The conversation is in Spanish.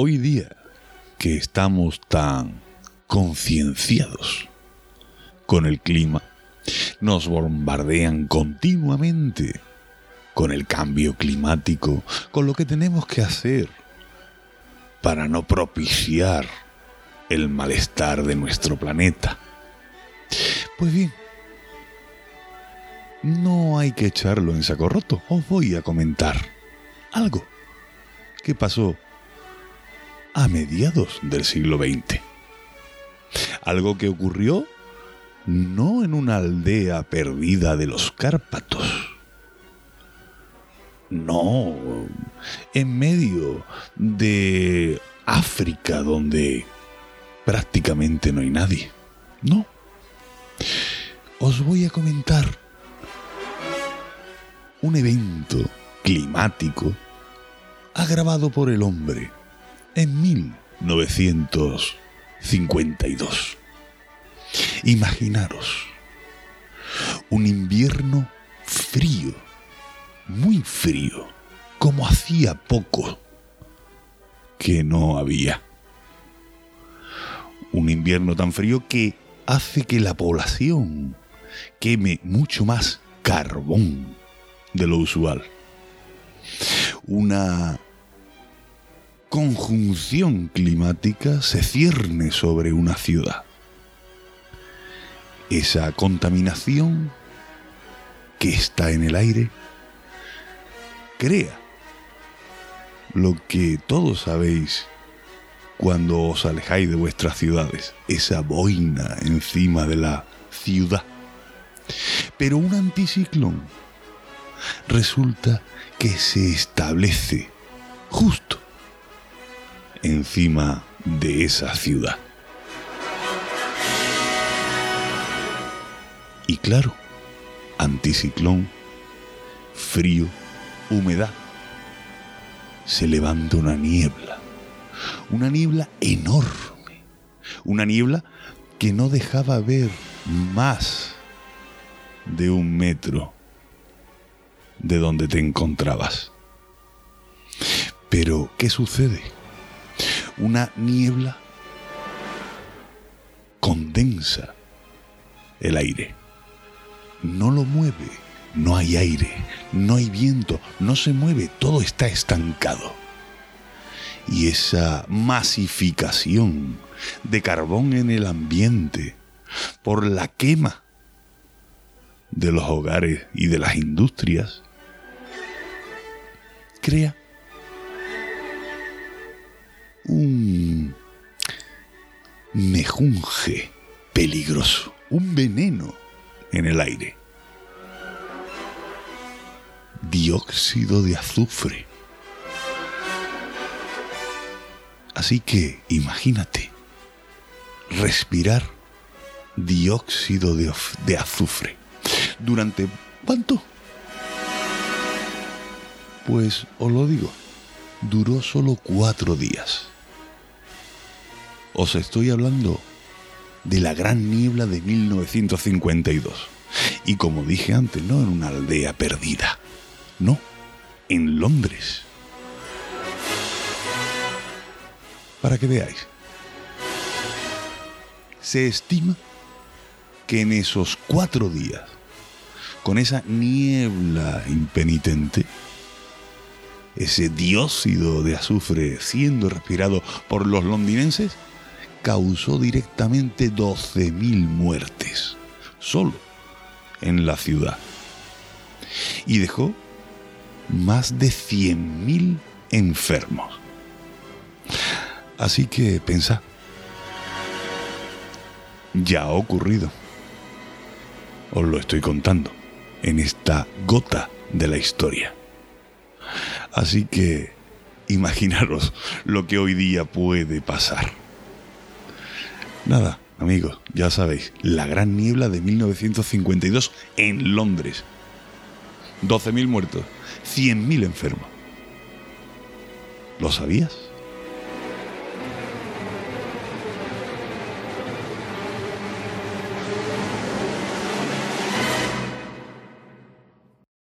hoy día que estamos tan concienciados con el clima, nos bombardean continuamente con el cambio climático, con lo que tenemos que hacer para no propiciar el malestar de nuestro planeta. Pues bien, no hay que echarlo en saco roto. Os voy a comentar algo que pasó a mediados del siglo XX. Algo que ocurrió no en una aldea perdida de los Cárpatos. No, en medio de África donde prácticamente no hay nadie. No. Os voy a comentar un evento climático agravado por el hombre en 1952. Imaginaros un invierno frío, muy frío, como hacía poco que no había. Un invierno tan frío que hace que la población queme mucho más carbón de lo usual. Una conjunción climática se cierne sobre una ciudad. Esa contaminación que está en el aire crea lo que todos sabéis cuando os alejáis de vuestras ciudades, esa boina encima de la ciudad. Pero un anticiclón resulta que se establece justo encima de esa ciudad. Y claro, anticiclón, frío, humedad. Se levanta una niebla, una niebla enorme, una niebla que no dejaba ver más de un metro de donde te encontrabas. Pero, ¿qué sucede? Una niebla condensa el aire. No lo mueve, no hay aire, no hay viento, no se mueve, todo está estancado. Y esa masificación de carbón en el ambiente por la quema de los hogares y de las industrias crea un mejunje peligroso, un veneno en el aire. Dióxido de azufre. Así que imagínate, respirar dióxido de, de azufre. ¿Durante cuánto? Pues os lo digo, duró solo cuatro días. Os estoy hablando de la gran niebla de 1952. Y como dije antes, no en una aldea perdida, no, en Londres. Para que veáis, se estima que en esos cuatro días, con esa niebla impenitente, ese dióxido de azufre siendo respirado por los londinenses, causó directamente 12.000 muertes, solo en la ciudad. Y dejó más de 100.000 enfermos. Así que pensad, ya ha ocurrido. Os lo estoy contando en esta gota de la historia. Así que imaginaros lo que hoy día puede pasar. Nada, amigos, ya sabéis, la gran niebla de 1952 en Londres. 12.000 muertos, 100.000 enfermos. ¿Lo sabías?